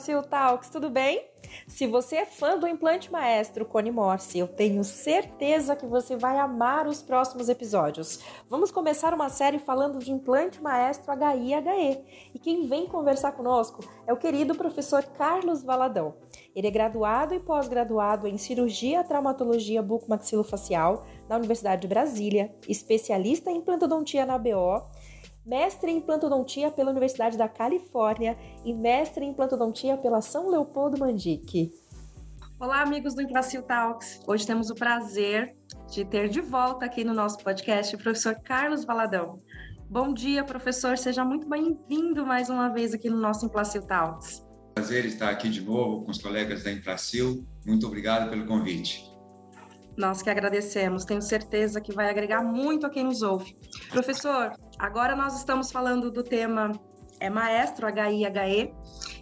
Implacil Talks, tudo bem? Se você é fã do implante maestro Cone Morse, eu tenho certeza que você vai amar os próximos episódios. Vamos começar uma série falando de implante maestro HI e HE. E quem vem conversar conosco é o querido professor Carlos Valadão. Ele é graduado e pós-graduado em cirurgia traumatologia bucomaxilofacial na Universidade de Brasília, especialista em implantodontia na BO mestre em implantodontia pela Universidade da Califórnia e mestre em implantodontia pela São Leopoldo Mandique. Olá, amigos do Implacil Talks. Hoje temos o prazer de ter de volta aqui no nosso podcast o professor Carlos Valadão. Bom dia, professor. Seja muito bem-vindo mais uma vez aqui no nosso Implacil Talks. Prazer estar aqui de novo com os colegas da Implacil. Muito obrigado pelo convite. Nós que agradecemos, tenho certeza que vai agregar muito a quem nos ouve. Professor, agora nós estamos falando do tema é maestro HI-HE,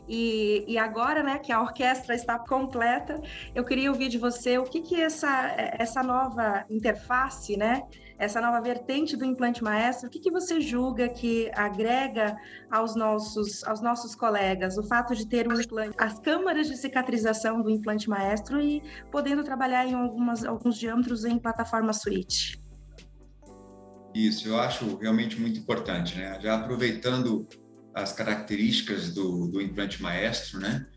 e, e, agora, né, que a orquestra está completa, eu queria ouvir de você o que que essa, essa nova interface, né, essa nova vertente do implante maestro, o que, que você julga que agrega aos nossos, aos nossos colegas o fato de ter um implante, as câmaras de cicatrização do implante maestro e podendo trabalhar em algumas, alguns diâmetros em plataforma switch? Isso, eu acho realmente muito importante, né? Já aproveitando as características do, do implante maestro, né?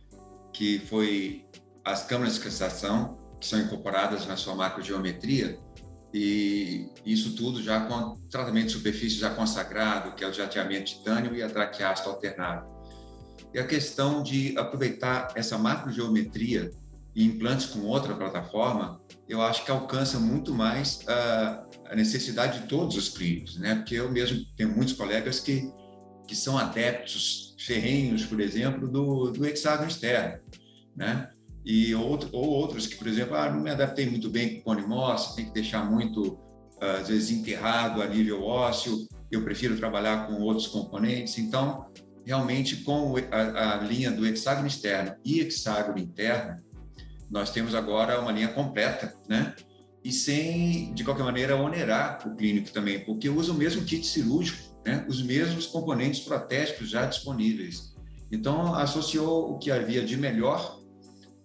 Que foi as câmaras de cicatrização que são incorporadas na sua macrogeometria, e isso tudo já com tratamento de superfície já consagrado, que é o jateamento titânio e a traqueasta alternada. E a questão de aproveitar essa macrogeometria e implantes com outra plataforma, eu acho que alcança muito mais a, a necessidade de todos os clínicos, né? Porque eu mesmo tenho muitos colegas que, que são adeptos ferrenhos, por exemplo, do, do hexágono externo, né? e outro, ou outros que, por exemplo, ah, não me adaptei muito bem com polimorse, tem que deixar muito, às vezes, enterrado a nível ósseo, eu prefiro trabalhar com outros componentes. Então, realmente, com a, a linha do hexágono externo e hexágono interno, nós temos agora uma linha completa, né? E sem, de qualquer maneira, onerar o clínico também, porque usa o mesmo kit cirúrgico, né? Os mesmos componentes protéticos já disponíveis. Então, associou o que havia de melhor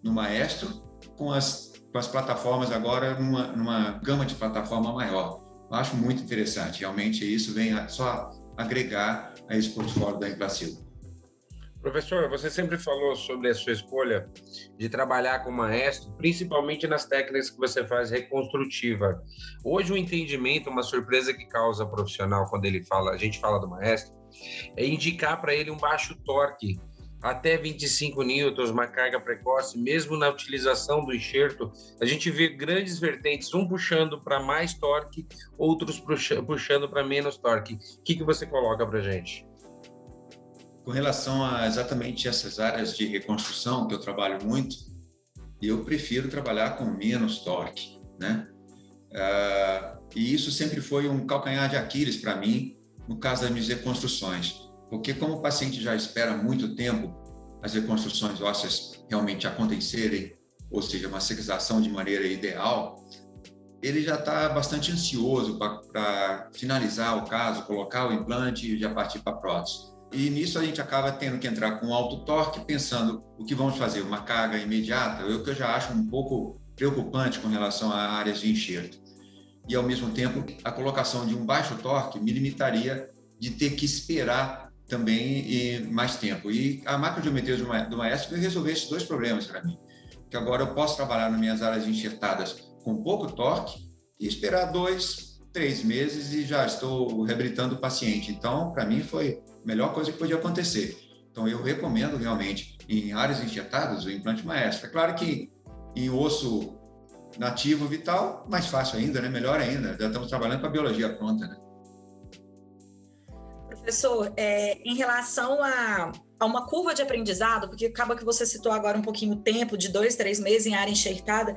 no Maestro, com as, com as plataformas agora numa, numa gama de plataforma maior. Eu acho muito interessante, realmente isso vem a, só agregar a esse portfólio da Implacil. Professor, você sempre falou sobre a sua escolha de trabalhar com maestro, principalmente nas técnicas que você faz reconstrutiva. Hoje o entendimento, uma surpresa que causa profissional quando ele fala, a gente fala do maestro, é indicar para ele um baixo torque até 25 newtons, uma carga precoce, mesmo na utilização do enxerto, a gente vê grandes vertentes, um puxando para mais torque, outros puxando para menos torque. O que, que você coloca para gente? Com relação a exatamente essas áreas de reconstrução que eu trabalho muito, eu prefiro trabalhar com menos torque, né? Uh, e isso sempre foi um calcanhar de Aquiles para mim no caso das minhas reconstruções porque como o paciente já espera muito tempo as reconstruções ósseas realmente acontecerem, ou seja, uma cicatrização de maneira ideal, ele já está bastante ansioso para finalizar o caso, colocar o implante e já partir para prótese. E nisso a gente acaba tendo que entrar com alto torque, pensando o que vamos fazer, uma carga imediata, o que eu já acho um pouco preocupante com relação a áreas de enxerto. E, ao mesmo tempo, a colocação de um baixo torque me limitaria de ter que esperar também e mais tempo. E a macrogeometria do Maestro veio resolver esses dois problemas para mim. Que agora eu posso trabalhar nas minhas áreas enxertadas com pouco torque e esperar dois, três meses e já estou reabilitando o paciente. Então, para mim, foi a melhor coisa que podia acontecer. Então, eu recomendo realmente, em áreas enxertadas, o implante maestro. É claro que em osso nativo vital, mais fácil ainda, né? melhor ainda. Já estamos trabalhando com a biologia pronta. Né? Professor, é, em relação a, a, uma curva de aprendizado, porque acaba que você citou agora um pouquinho o tempo, de dois, três meses em área enxertada,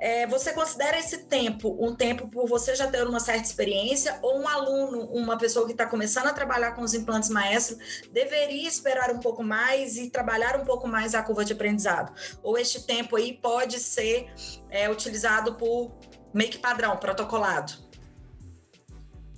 é, você considera esse tempo um tempo por você já ter uma certa experiência ou um aluno, uma pessoa que está começando a trabalhar com os implantes maestro, deveria esperar um pouco mais e trabalhar um pouco mais a curva de aprendizado? Ou este tempo aí pode ser é, utilizado por meio que padrão, protocolado?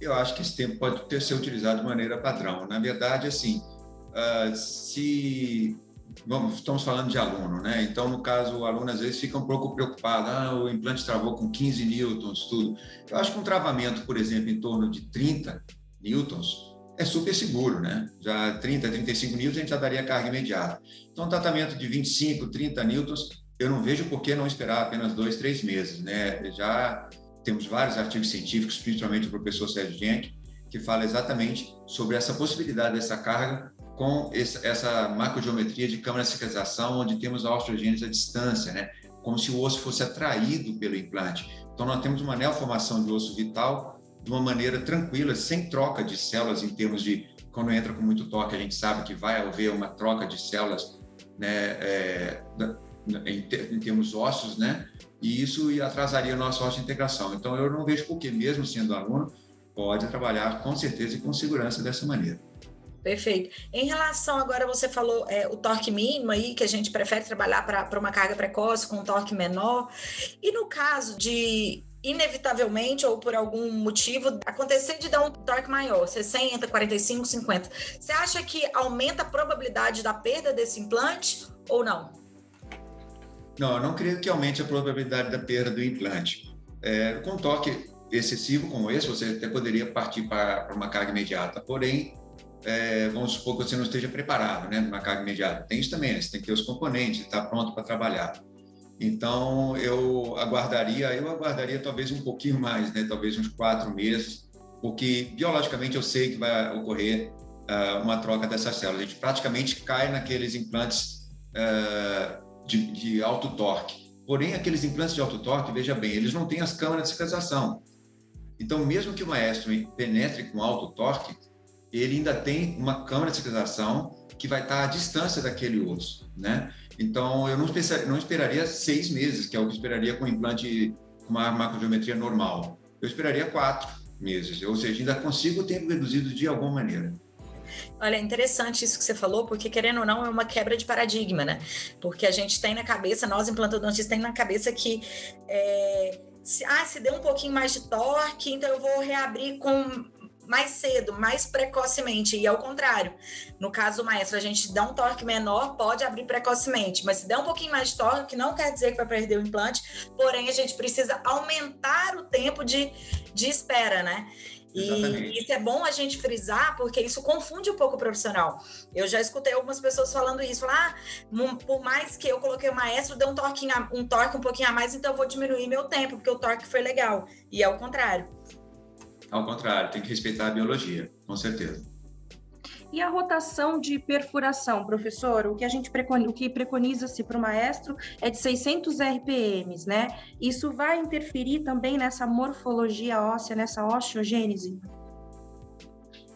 eu acho que esse tempo pode ter ser utilizado de maneira padrão. Na verdade, assim, uh, se vamos, estamos falando de aluno, né? Então, no caso, o aluno às vezes fica um pouco preocupado, ah, o implante travou com 15 newtons, tudo. Eu acho que um travamento, por exemplo, em torno de 30 newtons é super seguro, né? Já 30, 35 newtons a gente já daria carga imediata. Então, um tratamento de 25, 30 newtons, eu não vejo por que não esperar apenas dois, três meses, né? Já temos vários artigos científicos, principalmente o professor Sérgio Genck, que fala exatamente sobre essa possibilidade dessa carga com essa macrogeometria de câmara de cicatrização, onde temos a osteogênese à distância, né? como se o osso fosse atraído pelo implante. Então, nós temos uma neoformação de osso vital de uma maneira tranquila, sem troca de células, em termos de, quando entra com muito torque, a gente sabe que vai haver uma troca de células né, é, em, termos ossos, né? E isso atrasaria a nossa integração. Então, eu não vejo por que, mesmo sendo aluno, pode trabalhar com certeza e com segurança dessa maneira. Perfeito. Em relação agora, você falou é, o torque mínimo aí, que a gente prefere trabalhar para uma carga precoce com um torque menor. E no caso de inevitavelmente ou por algum motivo acontecer de dar um torque maior, 60, 45, 50. Você acha que aumenta a probabilidade da perda desse implante ou não? Não, eu não creio que aumente a probabilidade da perda do implante. É, com torque excessivo como esse, você até poderia partir para, para uma carga imediata, porém é, vamos supor que você não esteja preparado, né, uma carga imediata. Tem isso também, né? você tem que ter os componentes, estar pronto para trabalhar. Então, eu aguardaria, eu aguardaria talvez um pouquinho mais, né, talvez uns quatro meses, porque biologicamente eu sei que vai ocorrer uh, uma troca dessas células. A gente praticamente cai naqueles implantes uh, de, de alto torque. Porém, aqueles implantes de alto torque, veja bem, eles não têm as câmaras de cicatrização. Então, mesmo que o maestro penetre com alto torque, ele ainda tem uma câmara de cicatrização que vai estar à distância daquele osso, né? Então, eu não, não esperaria seis meses, que é o que eu esperaria com um implante com uma macrogeometria normal. Eu esperaria quatro meses, ou seja, ainda consigo o tempo reduzido de alguma maneira. Olha, é interessante isso que você falou, porque querendo ou não, é uma quebra de paradigma, né? Porque a gente tem na cabeça, nós implantodontistas tem na cabeça que é, se, ah, se deu um pouquinho mais de torque, então eu vou reabrir com mais cedo, mais precocemente, e ao contrário. No caso do maestro, a gente dá um torque menor, pode abrir precocemente, mas se der um pouquinho mais de torque, não quer dizer que vai perder o implante, porém a gente precisa aumentar o tempo de, de espera, né? E isso é bom a gente frisar, porque isso confunde um pouco o profissional. Eu já escutei algumas pessoas falando isso, lá, ah, por mais que eu coloquei o maestro, deu um torque, um torque um pouquinho a mais, então eu vou diminuir meu tempo, porque o torque foi legal. E é o contrário. Ao contrário, tem que respeitar a biologia, com certeza. E a rotação de perfuração, professor? O que a gente preconiza, o que preconiza-se para o maestro é de 600 RPMs, né? Isso vai interferir também nessa morfologia óssea, nessa osteogênese?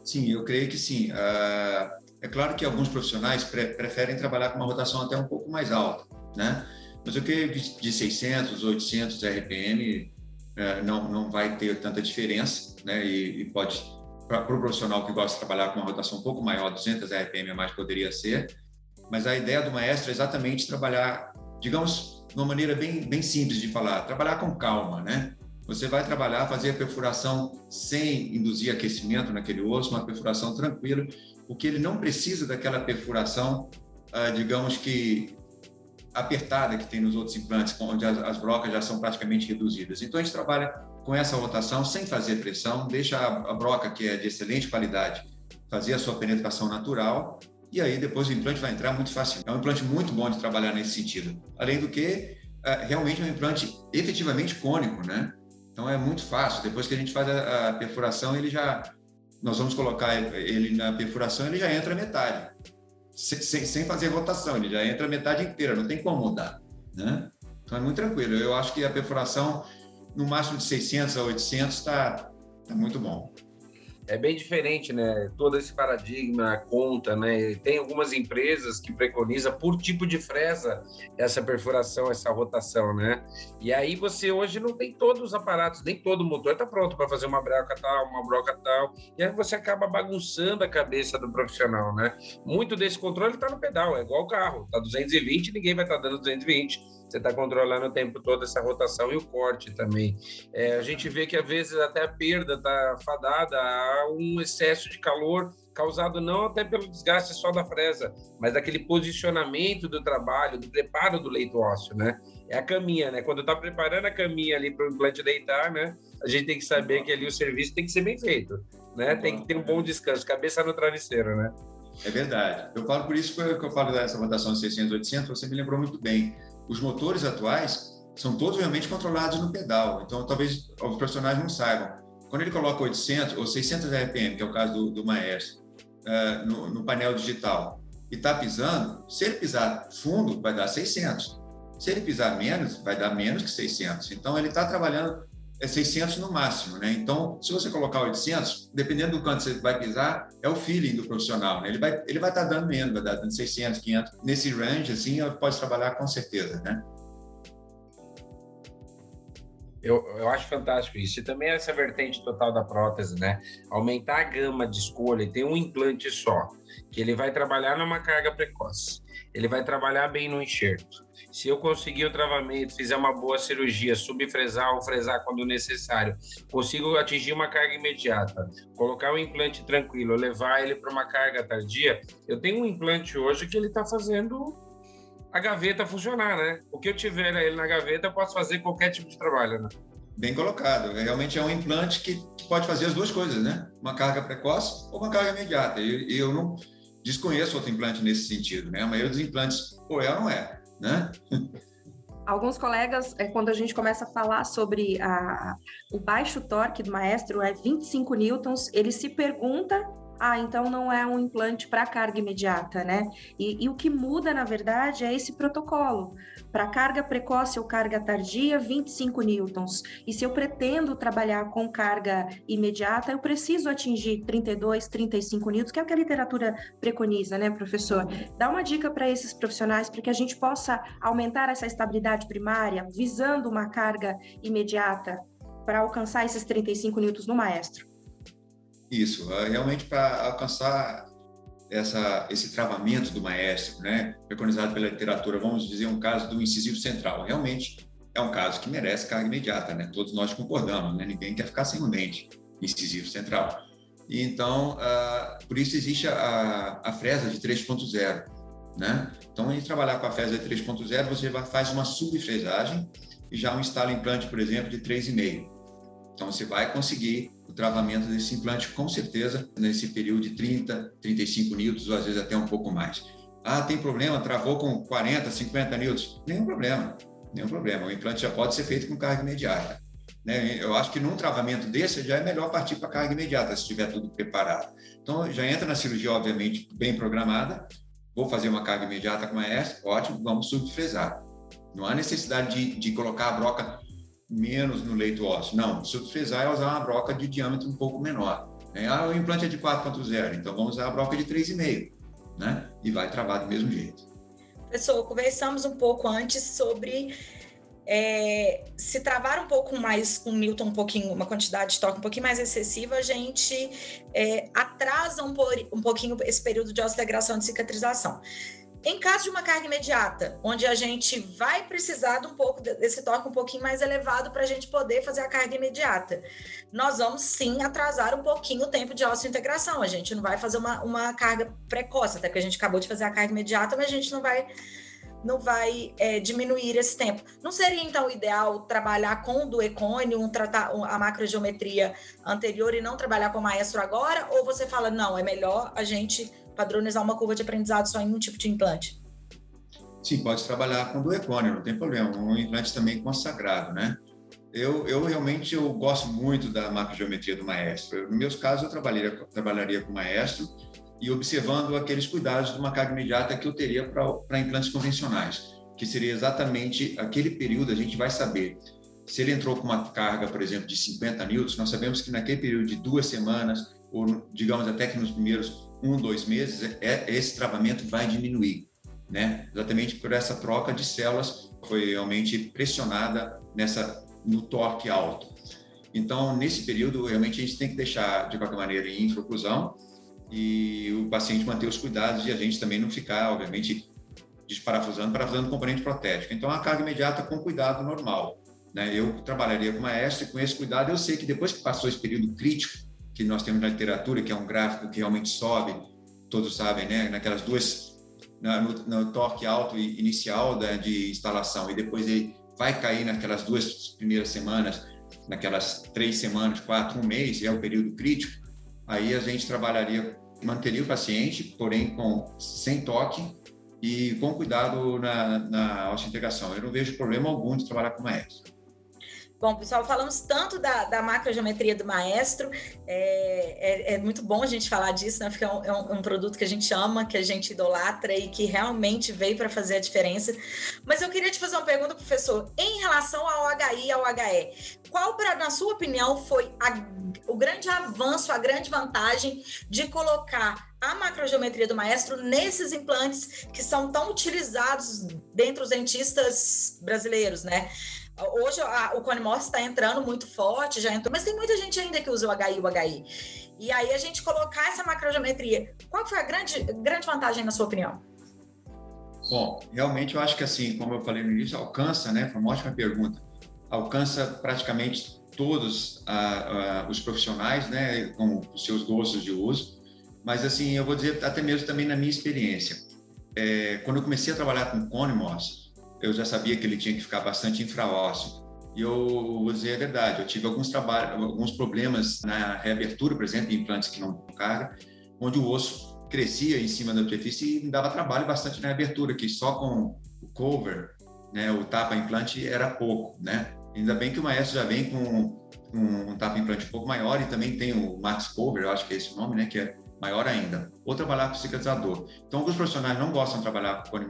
Sim, eu creio que sim. Uh, é claro que alguns profissionais pre preferem trabalhar com uma rotação até um pouco mais alta, né? Mas eu creio que de 600, 800 RPM é, não, não vai ter tanta diferença, né? E, e pode, para o pro profissional que gosta de trabalhar com uma rotação um pouco maior, 200 RPM a mais poderia ser, mas a ideia do maestro é exatamente trabalhar, digamos, de uma maneira bem, bem simples de falar, trabalhar com calma, né? Você vai trabalhar, fazer a perfuração sem induzir aquecimento naquele osso, uma perfuração tranquila, porque ele não precisa daquela perfuração, ah, digamos que apertada que tem nos outros implantes, onde as, as brocas já são praticamente reduzidas. Então, a gente trabalha com essa rotação sem fazer pressão, deixa a, a broca, que é de excelente qualidade, fazer a sua penetração natural e aí depois o implante vai entrar muito fácil. É um implante muito bom de trabalhar nesse sentido. Além do que, é, realmente é um implante efetivamente cônico, né? Então é muito fácil. Depois que a gente faz a, perfuração, ele já, nós vamos colocar ele na perfuração, ele já entra metade sem, sem fazer rotação, ele já entra metade inteira, não tem como mudar, né? Então é muito tranquilo. Eu acho que a perfuração no máximo de 600 a 800 está tá muito bom é bem diferente, né? Todo esse paradigma conta, né? Tem algumas empresas que preconizam por tipo de fresa essa perfuração, essa rotação, né? E aí você hoje não tem todos os aparatos, nem todo motor está pronto para fazer uma broca tal, uma broca tal, e aí você acaba bagunçando a cabeça do profissional, né? Muito desse controle está no pedal, é igual o carro, tá 220, ninguém vai estar tá dando 220 você está controlando o tempo todo essa rotação e o corte também. É, a gente vê que às vezes até a perda está fadada a um excesso de calor causado não até pelo desgaste só da fresa, mas daquele posicionamento do trabalho, do preparo do leito ósseo, né? É a caminha, né? Quando está preparando a caminha ali para o implante deitar, né? A gente tem que saber que ali o serviço tem que ser bem feito, né? Tem que ter um bom descanso, cabeça no travesseiro, né? É verdade. Eu falo por isso que eu falo dessa rotação de 600, 800, você me lembrou muito bem. Os motores atuais são todos realmente controlados no pedal, então talvez os profissionais não saibam. Quando ele coloca 800 ou 600 RPM, que é o caso do, do Maestro, uh, no, no, painel digital e está pisando, se ele pisar fundo, vai dar 600. Se ele pisar menos, vai dar menos que 600. Então, ele está trabalhando é 600 no máximo, né? Então, se você colocar 800, dependendo do quanto você vai pisar, é o feeling do profissional, né? Ele vai ele vai estar tá dando menos, vai dar dando 600, 500. Nesse range, assim, pode trabalhar com certeza, né? Eu, eu acho fantástico isso. E também essa vertente total da prótese, né? Aumentar a gama de escolha e ter um implante só, que ele vai trabalhar numa carga precoce, ele vai trabalhar bem no enxerto. Se eu conseguir o travamento, fizer uma boa cirurgia, subfresar ou fresar quando necessário, consigo atingir uma carga imediata, colocar um implante tranquilo, levar ele para uma carga tardia, eu tenho um implante hoje que ele está fazendo a gaveta funcionar, né? O que eu tiver ele na gaveta, eu posso fazer qualquer tipo de trabalho, né? Bem colocado. Realmente é um implante que, que pode fazer as duas coisas, né? Uma carga precoce ou uma carga imediata. E eu, eu, não desconheço outro implante nesse sentido, né? A maioria dos implantes, ou é ou não é, né? Alguns colegas, é, quando a gente começa a falar sobre a, o baixo torque do maestro, é 25 newtons, ele se pergunta ah, então não é um implante para carga imediata, né? E, e, o que muda, na verdade, é esse protocolo. Para carga precoce ou carga tardia, 25 newtons. E se eu pretendo trabalhar com carga imediata, eu preciso atingir 32, 35 newtons, que é o que a literatura preconiza, né, professor? Dá uma dica para esses profissionais para que a gente possa aumentar essa estabilidade primária, visando uma carga imediata para alcançar esses 35 newtons no maestro. Isso, é realmente para alcançar essa, esse travamento do maestro, né, preconizado pela literatura, vamos dizer um caso do incisivo central. Realmente é um caso que merece carga imediata, né? Todos nós concordamos, né? Ninguém quer ficar sem um dente incisivo central. E então, uh, por isso existe a, a fresa de 3.0, né? Então, em trabalhar com a fresa de 3.0, você faz uma subfresagem e já um instala implante, por exemplo, de 3,5. Então, você vai conseguir o travamento desse implante, com certeza, nesse período de 30, 35 newtons, ou às vezes até um pouco mais. Ah, tem problema, travou com 40, 50 newtons? Nenhum problema, nenhum problema. O implante já pode ser feito com carga imediata. Né? Eu acho que num travamento desse já é melhor partir para carga imediata, se estiver tudo preparado. Então, já entra na cirurgia, obviamente, bem programada. Vou fazer uma carga imediata com a S, ótimo, vamos subfresar. Não há necessidade de, de colocar a broca menos no leito ósseo. Não, se utilizar é usar uma broca de diâmetro um pouco menor. Né? Ah, o implante é de 4.0, então vamos usar a broca de 3,5, né? E vai travar do mesmo jeito. Professor, conversamos um pouco antes sobre é, se travar um pouco mais com Newton, um pouquinho, uma quantidade de torque um pouquinho mais excessiva, a gente é, atrasa um, um pouquinho esse período de osteodegradação de cicatrização. Em caso de uma carga imediata, onde a gente vai precisar de um pouco desse torque um pouquinho mais elevado para a gente poder fazer a carga imediata, nós vamos sim atrasar um pouquinho o tempo de integração. A gente não vai fazer uma, uma carga precoce, até porque a gente acabou de fazer a carga imediata, mas a gente não vai não vai é, diminuir esse tempo. Não seria, então, ideal trabalhar com o duecone, um, tratar, a macrogeometria anterior e não trabalhar com o maestro agora? Ou você fala, não, é melhor a gente padronizar uma curva de aprendizado só em um tipo de implante? Sim, pode trabalhar com duecone, não tem problema. Um implante também consagrado, né? Eu, eu realmente eu gosto muito da macrogeometria do maestro. No meus casos, eu trabalharia, trabalharia com o maestro e observando aqueles cuidados de uma carga imediata que eu teria para implantes convencionais, que seria exatamente aquele período, a gente vai saber se ele entrou com uma carga, por exemplo, de 50 newtons, nós sabemos que naquele período de duas semanas, ou digamos até que nos primeiros um, dois meses, é, esse travamento vai diminuir, né? Exatamente por essa troca de células foi realmente pressionada nessa no torque alto. Então, nesse período, realmente a gente tem que deixar de qualquer maneira em infroclusão e o paciente manter os cuidados e a gente também não ficar, obviamente, desparafusando, parafusando componente protético. Então, a carga imediata com cuidado normal. Né? Eu trabalharia com maestro e com esse cuidado eu sei que depois que passou esse período crítico, que nós temos na literatura, que é um gráfico que realmente sobe, todos sabem, né? naquelas duas, no, no torque alto inicial da, de instalação, e depois ele vai cair naquelas duas primeiras semanas, naquelas três semanas, quatro, um mês, é o período crítico, aí a gente trabalharia, manteria o paciente, porém com sem toque e com cuidado na, na integração. Eu não vejo problema algum de trabalhar com maestro. Bom, pessoal, falamos tanto da, da macrogeometria do maestro, é, é, é, muito bom a gente falar disso, né? Porque é um, é um, produto que a gente ama, que a gente idolatra e que realmente veio para fazer a diferença. Mas eu queria te fazer uma pergunta, professor, em relação ao HI e ao HE. Qual, pra, na sua opinião, foi a, o grande avanço, a grande vantagem de colocar a macrogeometria do maestro nesses implantes que são tão utilizados dentre os dentistas brasileiros, né? Hoje a, o Cone Morse está entrando muito forte, já entrou, mas tem muita gente ainda que usa o HI o HI. E aí a gente colocar essa macrogeometria, qual foi a grande, grande vantagem na sua opinião? Bom, realmente eu acho que assim, como eu falei no início, alcança, né? Foi uma ótima pergunta. Alcança praticamente todos ah, ah, os profissionais, né, com os seus gostos de uso. Mas assim, eu vou dizer até mesmo também na minha experiência. É, quando eu comecei a trabalhar com Cone Morse, eu já sabia que ele tinha que ficar bastante infraósseo. E eu vou dizer a verdade, eu tive alguns trabalhos, alguns problemas na reabertura, por exemplo, em implantes que não carga, onde o osso crescia em cima da superfície e me dava trabalho bastante na reabertura, que só com o cover, né, o tapa implante era pouco, né? Ainda bem que o maestro já vem com, um tapa implante um pouco maior e também tem o max cover, eu acho que é esse o nome, né, que é maior ainda. Ou trabalhar com cicatrizador. Então, alguns profissionais não gostam de trabalhar com cone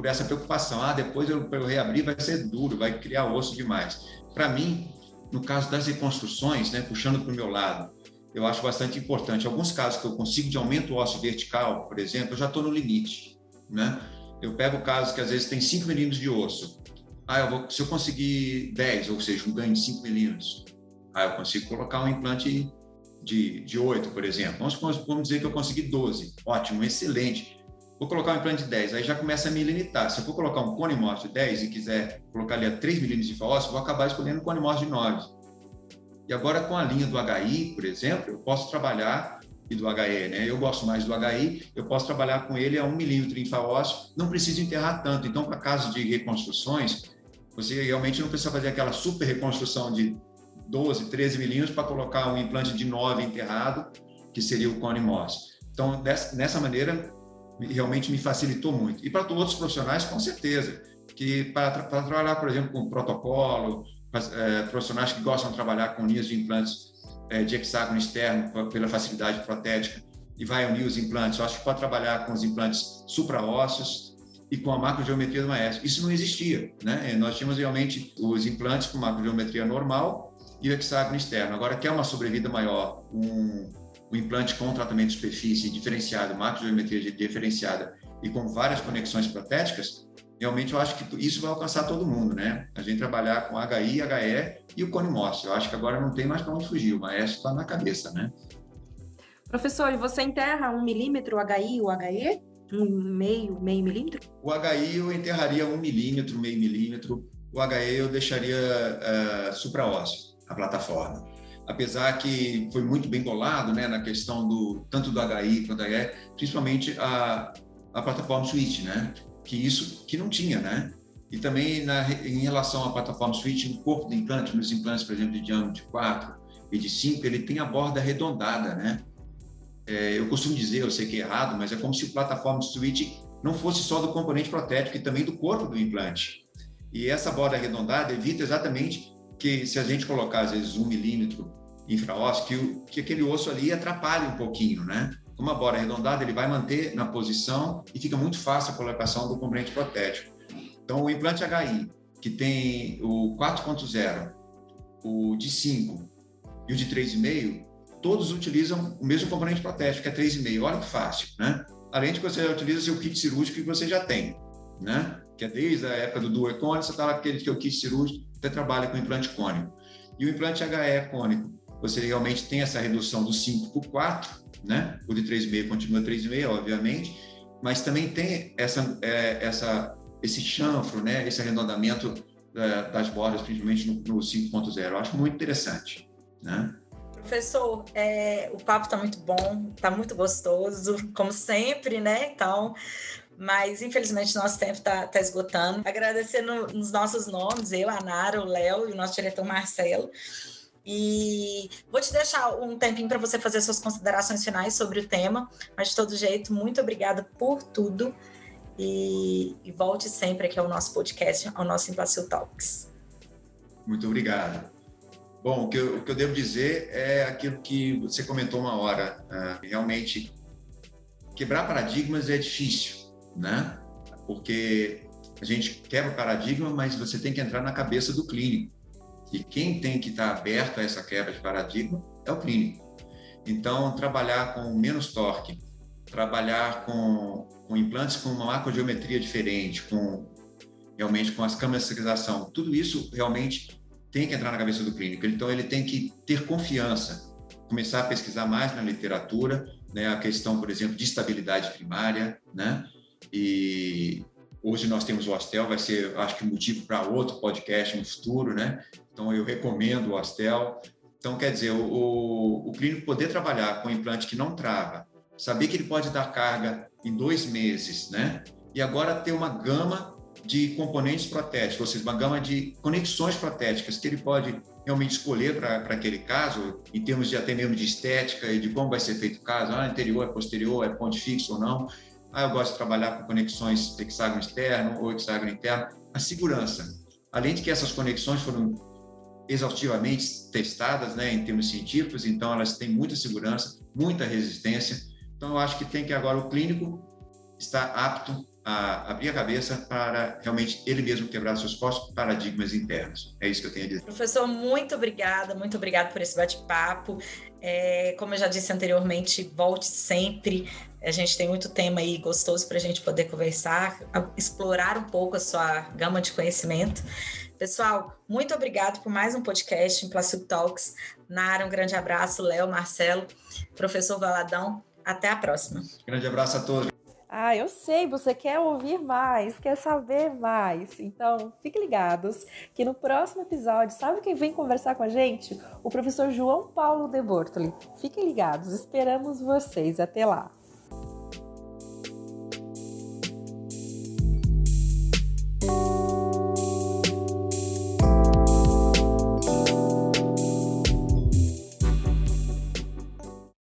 por essa preocupação. Ah, depois eu, eu reabrir vai ser duro, vai criar osso demais. Para mim, no caso das reconstruções, né, puxando para o meu lado, eu acho bastante importante. Alguns casos que eu consigo de aumento ósseo vertical, por exemplo, eu já estou no limite. Né? Eu pego casos que às vezes tem 5 milímetros de osso. Ah, eu vou, se eu conseguir 10, ou seja, um ganho de 5 milímetros, ah, eu consigo colocar um implante de, de 8, por exemplo. Vamos, vamos dizer que eu consegui 12. Ótimo, excelente. Vou colocar um implante de 10, aí já começa a me limitar. Se eu for colocar um cone morte de 10 e quiser colocar ali a 3 milímetros de falócio, vou acabar escolhendo um cone morte de 9. E agora com a linha do HI, por exemplo, eu posso trabalhar e do HE, né? Eu gosto mais do HI, eu posso trabalhar com ele a 1 milímetro em falócio, não preciso enterrar tanto. Então, para casos de reconstruções, você realmente não precisa fazer aquela super reconstrução de 12, 13 milímetros para colocar um implante de 9 enterrado, que seria o cone Morse. Então, dessa, nessa maneira, realmente me facilitou muito. E para outros profissionais, com certeza, que para, para trabalhar, por exemplo, com protocolo, é, profissionais que gostam de trabalhar com linhas de implantes é, de hexágono externo pela facilidade protética e vai unir os implantes. Eu acho que pode trabalhar com os implantes supraósseos e com a macrogeometria do maestro. Isso não existia, né? Nós tínhamos realmente os implantes com macrogeometria normal e o hexágono externo. Agora, quer uma sobrevida maior, um, o implante com tratamento de superfície diferenciado, macrogeometria diferenciada e com várias conexões protéticas, realmente eu acho que isso vai alcançar todo mundo, né? A gente trabalhar com HI, HE e o cone Morse. Eu acho que agora não tem mais para onde fugir, o maestro está na cabeça, né? Professor, e você enterra um milímetro o HI o HE? Um meio, meio milímetro? O HI eu enterraria um milímetro, meio milímetro. O HE eu deixaria uh, supraósseo, a plataforma apesar que foi muito bem bolado né, na questão do tanto do HI quanto da HE, principalmente a, a plataforma Switch, né, que isso que não tinha, né? E também na, em relação à plataforma Switch, no corpo do implante, nos implantes, por exemplo, de diâmetro de 4 e de 5, ele tem a borda arredondada, né? É, eu costumo dizer, eu sei que é errado, mas é como se a plataforma Switch não fosse só do componente protético e também do corpo do implante. E essa borda arredondada evita exatamente que se a gente colocar, às vezes, um milímetro infraósseo, que, que aquele osso ali atrapalhe um pouquinho, né? Como a bora é arredondada, ele vai manter na posição e fica muito fácil a colocação do componente protético. Então, o implante HI, que tem o 4.0, o de 5 e o de 3,5, todos utilizam o mesmo componente protético, que é 3,5. Olha que fácil, né? Além de que você utiliza seu kit cirúrgico que você já tem, né? Que é desde a época do dual cone, você está naquele que é o kit cirúrgico, você trabalha com implante cônico. E o implante HE cônico, você realmente tem essa redução do 5 por 4, né? O de 3,5 continua 3,5, obviamente, mas também tem essa, é, essa, esse chanfro, né? esse arredondamento é, das bordas, principalmente no, no 5.0. Eu acho muito interessante. Né? Professor, é, o papo está muito bom, está muito gostoso, como sempre, né? Então, mas infelizmente nosso tempo está tá esgotando. Agradecendo nos nossos nomes, eu, a Nara, o Léo e o nosso diretor Marcelo. E vou te deixar um tempinho para você fazer suas considerações finais sobre o tema, mas de todo jeito, muito obrigada por tudo. E, e volte sempre aqui ao nosso podcast, ao nosso Implacil Talks. Muito obrigado. Bom, o que, eu, o que, eu, devo dizer é aquilo que você comentou uma hora. Uh, realmente, quebrar paradigmas é difícil, né? Porque a gente quebra o paradigma, mas você tem que entrar na cabeça do clínico. E quem tem que estar aberto a essa quebra de paradigma é o clínico. Então, trabalhar com menos torque, trabalhar com, com implantes com uma macrogeometria diferente, com realmente com as câmeras de cicatrização, tudo isso realmente tem que entrar na cabeça do clínico. Então, ele tem que ter confiança, começar a pesquisar mais na literatura, né, a questão, por exemplo, de estabilidade primária, né? E hoje nós temos o Astel, vai ser, acho que, motivo para outro podcast no futuro, né? Então, eu recomendo o Astel. Então, quer dizer, o, o clínico poder trabalhar com implante que não trava, saber que ele pode dar carga em dois meses, né? E agora ter uma gama de componentes protéticos, ou seja, uma gama de conexões protéticas que ele pode realmente escolher para aquele caso, em termos de até mesmo de estética e de como vai ser feito o caso, ah, anterior, é posterior, é ponte fixo ou não. Ah, eu gosto de trabalhar com conexões hexágono externo ou hexágono interno. A segurança. Além de que essas conexões foram exaustivamente testadas né, em termos científicos, então elas têm muita segurança, muita resistência. Então, eu acho que tem que agora o clínico estar apto a abrir a cabeça para realmente ele mesmo quebrar seus próprios paradigmas internos. É isso que eu tenho a dizer. Professor, muito obrigada, muito obrigada por esse bate-papo. É, como eu já disse anteriormente, volte sempre. A gente tem muito tema aí gostoso para a gente poder conversar, explorar um pouco a sua gama de conhecimento. Pessoal, muito obrigado por mais um podcast em Placid Talks. Nara, um grande abraço. Léo, Marcelo, professor Valadão. Até a próxima. Grande abraço a todos. Ah, eu sei, você quer ouvir mais, quer saber mais. Então, fiquem ligados que no próximo episódio, sabe quem vem conversar com a gente? O professor João Paulo de Bortoli. Fiquem ligados, esperamos vocês. Até lá.